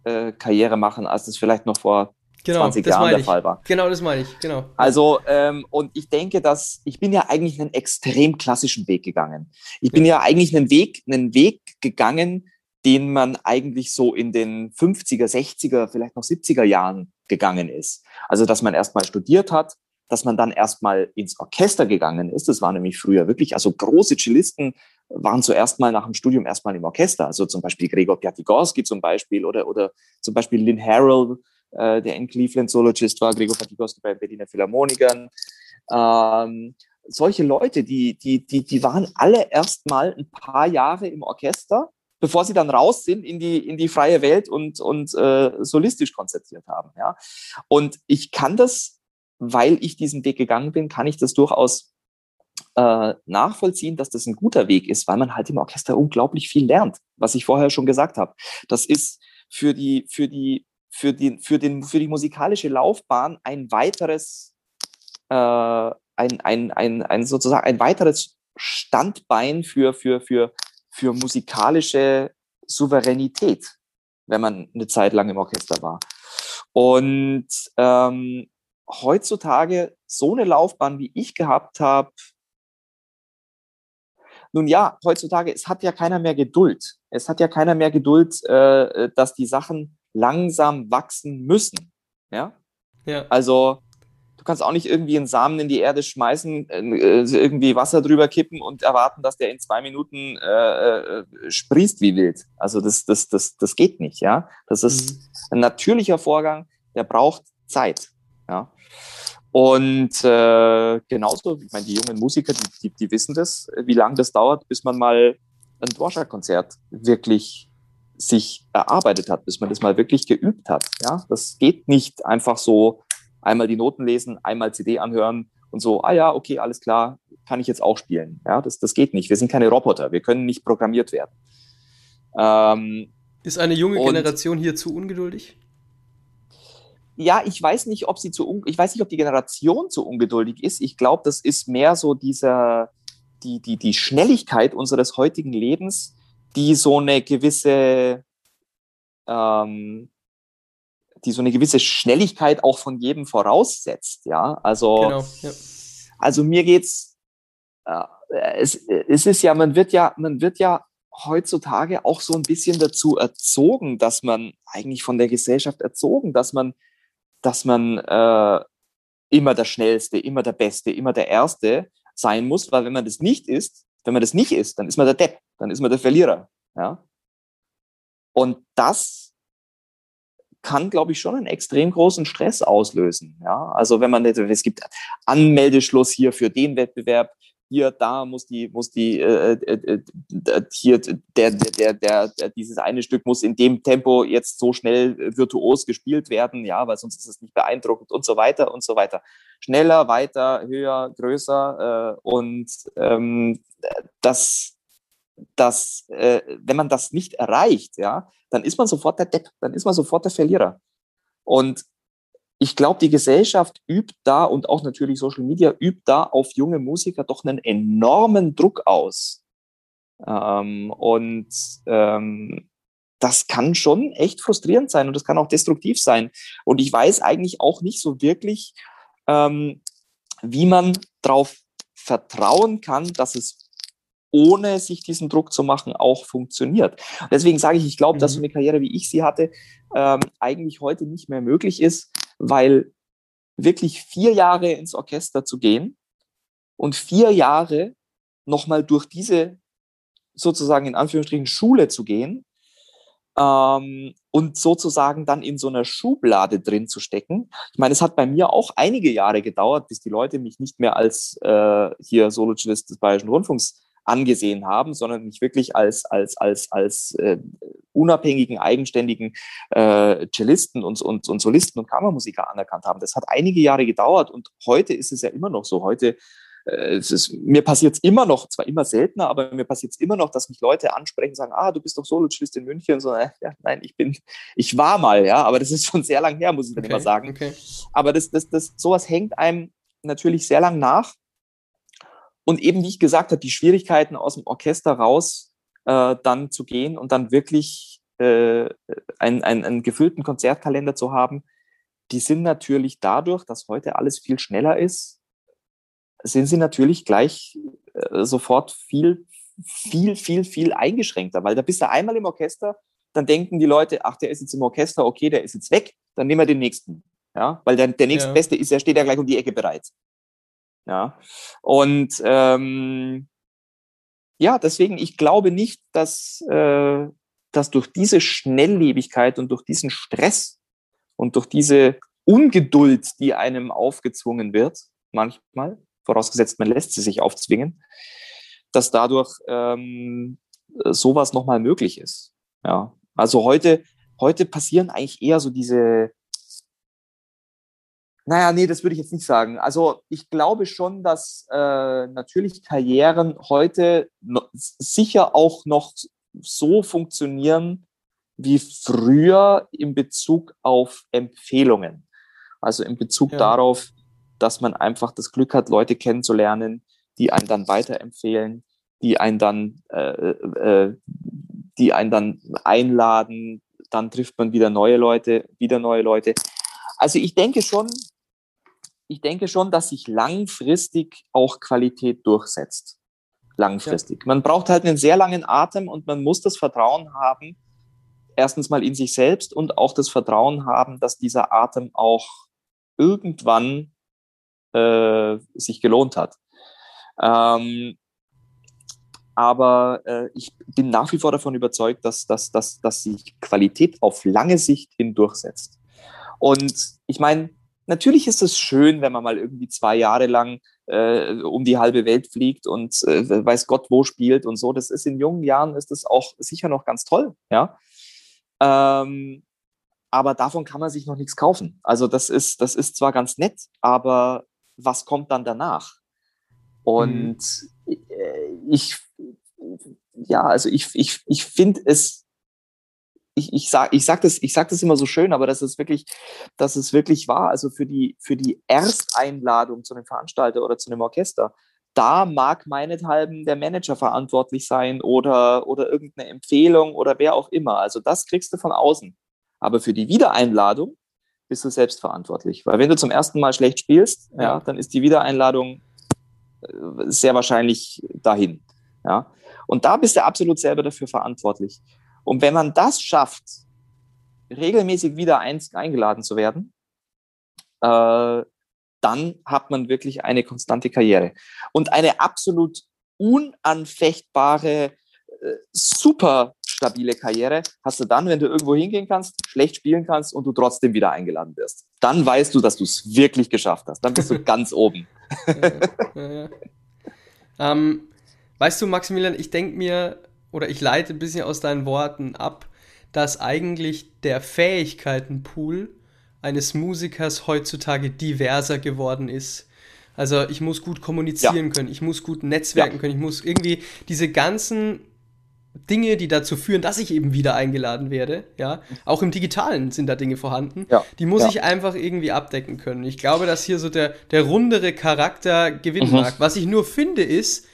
äh, Karriere machen, als das vielleicht noch vor genau, 20 Jahren der Fall war. Genau, das meine ich, genau. Also, ähm, und ich denke, dass ich bin ja eigentlich einen extrem klassischen Weg gegangen. Ich bin ja eigentlich einen Weg, einen Weg gegangen, den man eigentlich so in den 50er, 60er, vielleicht noch 70er Jahren gegangen ist. Also, dass man erstmal studiert hat, dass man dann erstmal ins Orchester gegangen ist. Das war nämlich früher wirklich, also große Cellisten waren zuerst mal nach dem Studium erstmal im Orchester. Also zum Beispiel Gregor Piatigorski zum Beispiel oder, oder zum Beispiel Lynn Harrell, äh, der in Cleveland Sologist war, Gregor Piatigorski bei Berliner Philharmonikern. Ähm, solche Leute, die, die, die, die waren alle erstmal ein paar Jahre im Orchester bevor sie dann raus sind in die, in die freie Welt und, und äh, solistisch konzertiert haben. Ja? Und ich kann das, weil ich diesen Weg gegangen bin, kann ich das durchaus äh, nachvollziehen, dass das ein guter Weg ist, weil man halt im Orchester unglaublich viel lernt, was ich vorher schon gesagt habe. Das ist für die, für die, für die, für den, für die musikalische Laufbahn ein weiteres, äh, ein, ein, ein, ein sozusagen ein weiteres Standbein für, für, für, für musikalische Souveränität, wenn man eine Zeit lang im Orchester war. Und ähm, heutzutage so eine Laufbahn, wie ich gehabt habe, nun ja, heutzutage, es hat ja keiner mehr Geduld. Es hat ja keiner mehr Geduld, äh, dass die Sachen langsam wachsen müssen. Ja. ja. Also kannst auch nicht irgendwie einen Samen in die Erde schmeißen, äh, irgendwie Wasser drüber kippen und erwarten, dass der in zwei Minuten äh, äh, sprießt wie wild. Also das, das, das, das geht nicht, ja. Das ist mhm. ein natürlicher Vorgang, der braucht Zeit, ja. Und äh, genauso, ich meine, die jungen Musiker, die, die, die wissen das, wie lange das dauert, bis man mal ein Dvorak-Konzert wirklich sich erarbeitet hat, bis man das mal wirklich geübt hat. Ja, das geht nicht einfach so einmal die Noten lesen, einmal CD anhören und so, ah ja, okay, alles klar, kann ich jetzt auch spielen. Ja, das, das geht nicht. Wir sind keine Roboter, wir können nicht programmiert werden. Ähm, ist eine junge Generation hier zu ungeduldig? Ja, ich weiß nicht, ob sie zu ich weiß nicht, ob die Generation zu ungeduldig ist. Ich glaube, das ist mehr so dieser die die die Schnelligkeit unseres heutigen Lebens, die so eine gewisse ähm, die so eine gewisse Schnelligkeit auch von jedem voraussetzt. Ja, also, genau, ja. also mir geht's, äh, es, es ist ja, man wird ja, man wird ja heutzutage auch so ein bisschen dazu erzogen, dass man eigentlich von der Gesellschaft erzogen, dass man, dass man äh, immer der Schnellste, immer der Beste, immer der Erste sein muss, weil wenn man das nicht ist, wenn man das nicht ist, dann ist man der Depp, dann ist man der Verlierer. Ja? Und das kann, glaube ich, schon einen extrem großen Stress auslösen. Ja, also wenn man, es gibt Anmeldeschluss hier für den Wettbewerb, hier, da muss die, muss die, äh, äh, äh, hier, der, der, der, der, dieses eine Stück muss in dem Tempo jetzt so schnell virtuos gespielt werden, ja, weil sonst ist es nicht beeindruckend und so weiter und so weiter. Schneller, weiter, höher, größer äh, und ähm, das, das, äh, wenn man das nicht erreicht, ja, dann ist man sofort der Depp, dann ist man sofort der Verlierer. Und ich glaube, die Gesellschaft übt da und auch natürlich Social Media übt da auf junge Musiker doch einen enormen Druck aus. Ähm, und ähm, das kann schon echt frustrierend sein und das kann auch destruktiv sein. Und ich weiß eigentlich auch nicht so wirklich, ähm, wie man darauf vertrauen kann, dass es ohne sich diesen Druck zu machen, auch funktioniert. Deswegen sage ich, ich glaube, mhm. dass so eine Karriere, wie ich sie hatte, ähm, eigentlich heute nicht mehr möglich ist, weil wirklich vier Jahre ins Orchester zu gehen und vier Jahre nochmal durch diese sozusagen in Anführungsstrichen Schule zu gehen ähm, und sozusagen dann in so einer Schublade drin zu stecken. Ich meine, es hat bei mir auch einige Jahre gedauert, bis die Leute mich nicht mehr als äh, hier Solocellist des Bayerischen Rundfunks angesehen haben, sondern mich wirklich als, als, als, als äh, unabhängigen, eigenständigen äh, Cellisten und, und, und Solisten und Kammermusiker anerkannt haben. Das hat einige Jahre gedauert und heute ist es ja immer noch so. Heute äh, es ist, mir passiert es immer noch, zwar immer seltener, aber mir passiert es immer noch, dass mich Leute ansprechen, sagen, ah, du bist doch Solocellist in München. so, äh, ja, nein, ich bin, ich war mal, ja, aber das ist schon sehr lang her, muss ich dann okay, immer sagen. Okay. Aber das, das, das, sowas hängt einem natürlich sehr lang nach. Und eben, wie ich gesagt habe, die Schwierigkeiten aus dem Orchester raus äh, dann zu gehen und dann wirklich äh, einen, einen, einen gefüllten Konzertkalender zu haben, die sind natürlich dadurch, dass heute alles viel schneller ist, sind sie natürlich gleich äh, sofort viel, viel, viel, viel eingeschränkter, weil da bist du einmal im Orchester, dann denken die Leute, ach, der ist jetzt im Orchester, okay, der ist jetzt weg, dann nehmen wir den nächsten. Ja, weil der, der nächstbeste ja. ist, er steht ja gleich um die Ecke bereit. Ja. Und ähm, ja, deswegen, ich glaube nicht, dass, äh, dass durch diese Schnelllebigkeit und durch diesen Stress und durch diese Ungeduld, die einem aufgezwungen wird, manchmal, vorausgesetzt man lässt sie sich aufzwingen, dass dadurch ähm, sowas nochmal möglich ist. Ja, also heute, heute passieren eigentlich eher so diese, naja, nee, das würde ich jetzt nicht sagen. Also ich glaube schon, dass äh, natürlich Karrieren heute no sicher auch noch so funktionieren wie früher in Bezug auf Empfehlungen. Also in Bezug ja. darauf, dass man einfach das Glück hat, Leute kennenzulernen, die einen dann weiterempfehlen, die einen dann, äh, äh, die einen dann einladen, dann trifft man wieder neue Leute, wieder neue Leute. Also ich denke schon, ich denke schon, dass sich langfristig auch Qualität durchsetzt. Langfristig. Ja. Man braucht halt einen sehr langen Atem und man muss das Vertrauen haben, erstens mal in sich selbst und auch das Vertrauen haben, dass dieser Atem auch irgendwann äh, sich gelohnt hat. Ähm, aber äh, ich bin nach wie vor davon überzeugt, dass, dass, dass, dass sich Qualität auf lange Sicht hin durchsetzt. Und ich meine, natürlich ist es schön, wenn man mal irgendwie zwei Jahre lang äh, um die halbe Welt fliegt und äh, weiß Gott wo spielt und so. Das ist in jungen Jahren ist das auch sicher noch ganz toll, ja. Ähm, aber davon kann man sich noch nichts kaufen. Also das ist, das ist zwar ganz nett, aber was kommt dann danach? Und mhm. ich, ja, also ich, ich, ich finde es ich, ich sage ich sag das, ich sag das immer so schön, aber das ist wirklich, das ist wirklich wahr. Also für die, für die Ersteinladung zu einem Veranstalter oder zu einem Orchester, da mag meinethalben der Manager verantwortlich sein oder, oder irgendeine Empfehlung oder wer auch immer. Also das kriegst du von außen. Aber für die Wiedereinladung bist du selbst verantwortlich. Weil wenn du zum ersten Mal schlecht spielst, ja, ja dann ist die Wiedereinladung äh, sehr wahrscheinlich dahin. Ja. Und da bist du absolut selber dafür verantwortlich. Und wenn man das schafft, regelmäßig wieder eingeladen zu werden, äh, dann hat man wirklich eine konstante Karriere. Und eine absolut unanfechtbare, äh, super stabile Karriere hast du dann, wenn du irgendwo hingehen kannst, schlecht spielen kannst und du trotzdem wieder eingeladen wirst. Dann weißt du, dass du es wirklich geschafft hast. Dann bist du *laughs* ganz oben. ja, ja. Ähm, weißt du, Maximilian, ich denke mir, oder ich leite ein bisschen aus deinen Worten ab, dass eigentlich der Fähigkeitenpool eines Musikers heutzutage diverser geworden ist. Also ich muss gut kommunizieren ja. können, ich muss gut netzwerken ja. können, ich muss irgendwie diese ganzen Dinge, die dazu führen, dass ich eben wieder eingeladen werde, ja, auch im Digitalen sind da Dinge vorhanden, ja. die muss ich einfach irgendwie abdecken können. Ich glaube, dass hier so der, der rundere Charakter gewinnen mhm. mag. Was ich nur finde ist,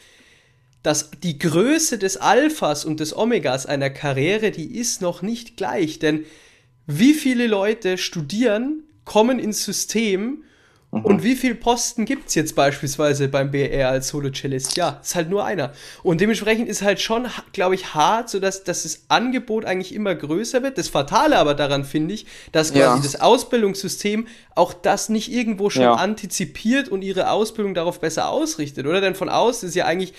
dass die Größe des Alphas und des Omegas einer Karriere, die ist noch nicht gleich, denn wie viele Leute studieren, kommen ins System Mhm. Und wie viele Posten gibt es jetzt beispielsweise beim BR als Solo-Cellist? Ja, ist halt nur einer. Und dementsprechend ist halt schon, glaube ich, hart, sodass dass das Angebot eigentlich immer größer wird. Das Fatale aber daran finde ich, dass quasi ja. das Ausbildungssystem auch das nicht irgendwo schon ja. antizipiert und ihre Ausbildung darauf besser ausrichtet, oder? Denn von außen ist ja eigentlich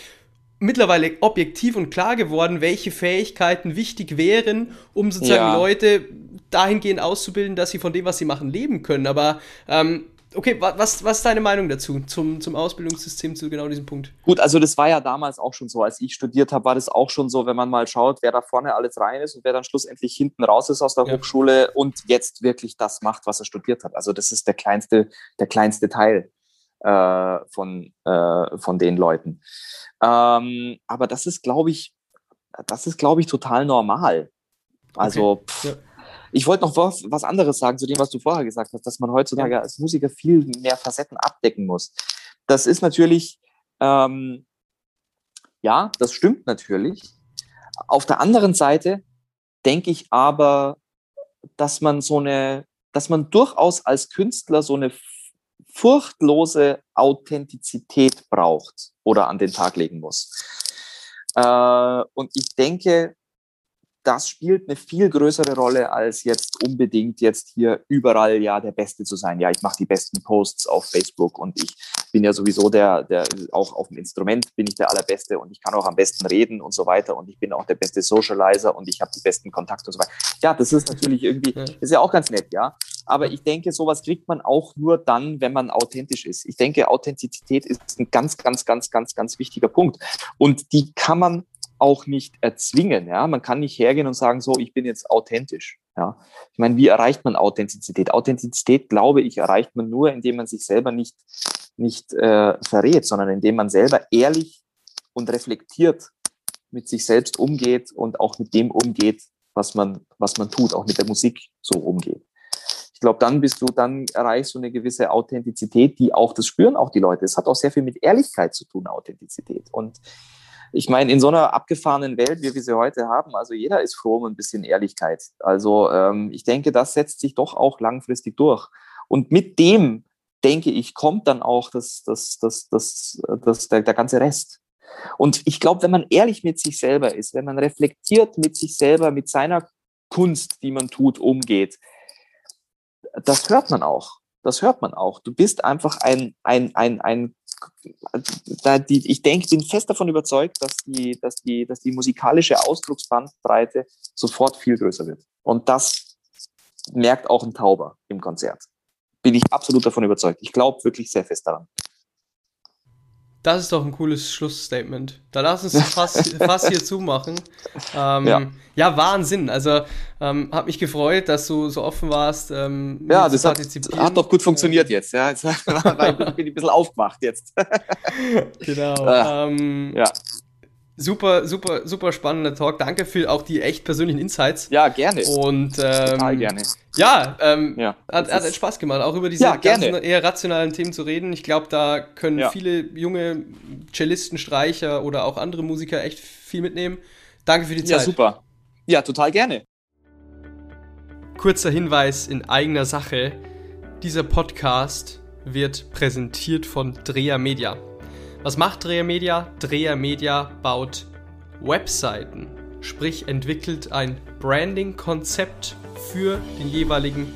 mittlerweile objektiv und klar geworden, welche Fähigkeiten wichtig wären, um sozusagen ja. Leute dahingehend auszubilden, dass sie von dem, was sie machen, leben können. Aber ähm, okay, was, was ist deine Meinung dazu, zum, zum Ausbildungssystem, zu genau diesem Punkt? Gut, also das war ja damals auch schon so. Als ich studiert habe, war das auch schon so, wenn man mal schaut, wer da vorne alles rein ist und wer dann schlussendlich hinten raus ist aus der ja. Hochschule und jetzt wirklich das macht, was er studiert hat. Also das ist der kleinste, der kleinste Teil äh, von, äh, von den Leuten. Ähm, aber das ist, glaube ich, das ist, glaube ich, total normal. Also, okay. pff, ja ich wollte noch was, was anderes sagen zu dem, was du vorher gesagt hast, dass man heutzutage ja. als Musiker viel mehr Facetten abdecken muss. Das ist natürlich, ähm, ja, das stimmt natürlich. Auf der anderen Seite denke ich aber, dass man so eine, dass man durchaus als Künstler so eine furchtlose Authentizität braucht oder an den Tag legen muss. Äh, und ich denke, das spielt eine viel größere Rolle, als jetzt unbedingt jetzt hier überall ja der Beste zu sein. Ja, ich mache die besten Posts auf Facebook und ich bin ja sowieso der, der auch auf dem Instrument bin ich der Allerbeste und ich kann auch am besten reden und so weiter und ich bin auch der beste Socializer und ich habe die besten Kontakte und so weiter. Ja, das ist natürlich irgendwie, ist ja auch ganz nett, ja. Aber ich denke, sowas kriegt man auch nur dann, wenn man authentisch ist. Ich denke, Authentizität ist ein ganz, ganz, ganz, ganz, ganz wichtiger Punkt. Und die kann man auch nicht erzwingen. Ja, man kann nicht hergehen und sagen, so, ich bin jetzt authentisch. Ja, ich meine, wie erreicht man Authentizität? Authentizität, glaube ich, erreicht man nur, indem man sich selber nicht nicht äh, verrät, sondern indem man selber ehrlich und reflektiert mit sich selbst umgeht und auch mit dem umgeht, was man was man tut, auch mit der Musik so umgeht. Ich glaube, dann bist du, dann erreichst du eine gewisse Authentizität, die auch das spüren auch die Leute. Es hat auch sehr viel mit Ehrlichkeit zu tun, Authentizität. Und ich meine, in so einer abgefahrenen Welt, wie wir sie heute haben, also jeder ist froh um ein bisschen Ehrlichkeit. Also ähm, ich denke, das setzt sich doch auch langfristig durch. Und mit dem, denke ich, kommt dann auch das, das, das, das, das, der, der ganze Rest. Und ich glaube, wenn man ehrlich mit sich selber ist, wenn man reflektiert mit sich selber, mit seiner Kunst, die man tut, umgeht, das hört man auch. Das hört man auch. Du bist einfach ein, ein, ein, ein da die, ich denke, bin fest davon überzeugt, dass die, dass die, dass die musikalische Ausdrucksbandbreite sofort viel größer wird. Und das merkt auch ein Tauber im Konzert. Bin ich absolut davon überzeugt. Ich glaube wirklich sehr fest daran. Das ist doch ein cooles Schlussstatement. Da lass uns fast, fast *laughs* hier zumachen. Ähm, ja. ja. Wahnsinn. Also ähm, hat mich gefreut, dass du so offen warst. Ähm, ja, das hat, hat, doch gut funktioniert jetzt. Ja, *laughs* jetzt *laughs* ich bin ein bisschen aufgewacht jetzt. genau. Ähm, ja. Super, super, super spannender Talk. Danke für auch die echt persönlichen Insights. Ja, gerne. Und ähm, total gerne. Ja, ähm, ja hat, hat echt Spaß gemacht, auch über diese ja, ganzen eher rationalen Themen zu reden. Ich glaube, da können ja. viele junge Cellisten, Streicher oder auch andere Musiker echt viel mitnehmen. Danke für die Zeit. Ja, super. Ja, total gerne. Kurzer Hinweis in eigener Sache. Dieser Podcast wird präsentiert von Drea Media. Was macht Dreher Media? Dreher Media baut Webseiten, sprich entwickelt ein Branding-Konzept für den jeweiligen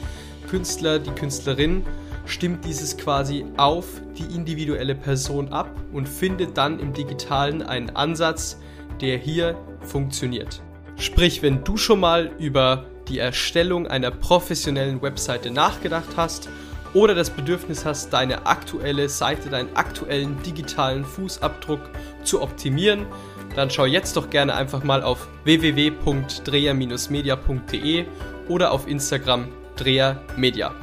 Künstler, die Künstlerin, stimmt dieses quasi auf die individuelle Person ab und findet dann im digitalen einen Ansatz, der hier funktioniert. Sprich, wenn du schon mal über die Erstellung einer professionellen Webseite nachgedacht hast oder das Bedürfnis hast, deine aktuelle Seite, deinen aktuellen digitalen Fußabdruck zu optimieren, dann schau jetzt doch gerne einfach mal auf www.dreher-media.de oder auf Instagram drehermedia.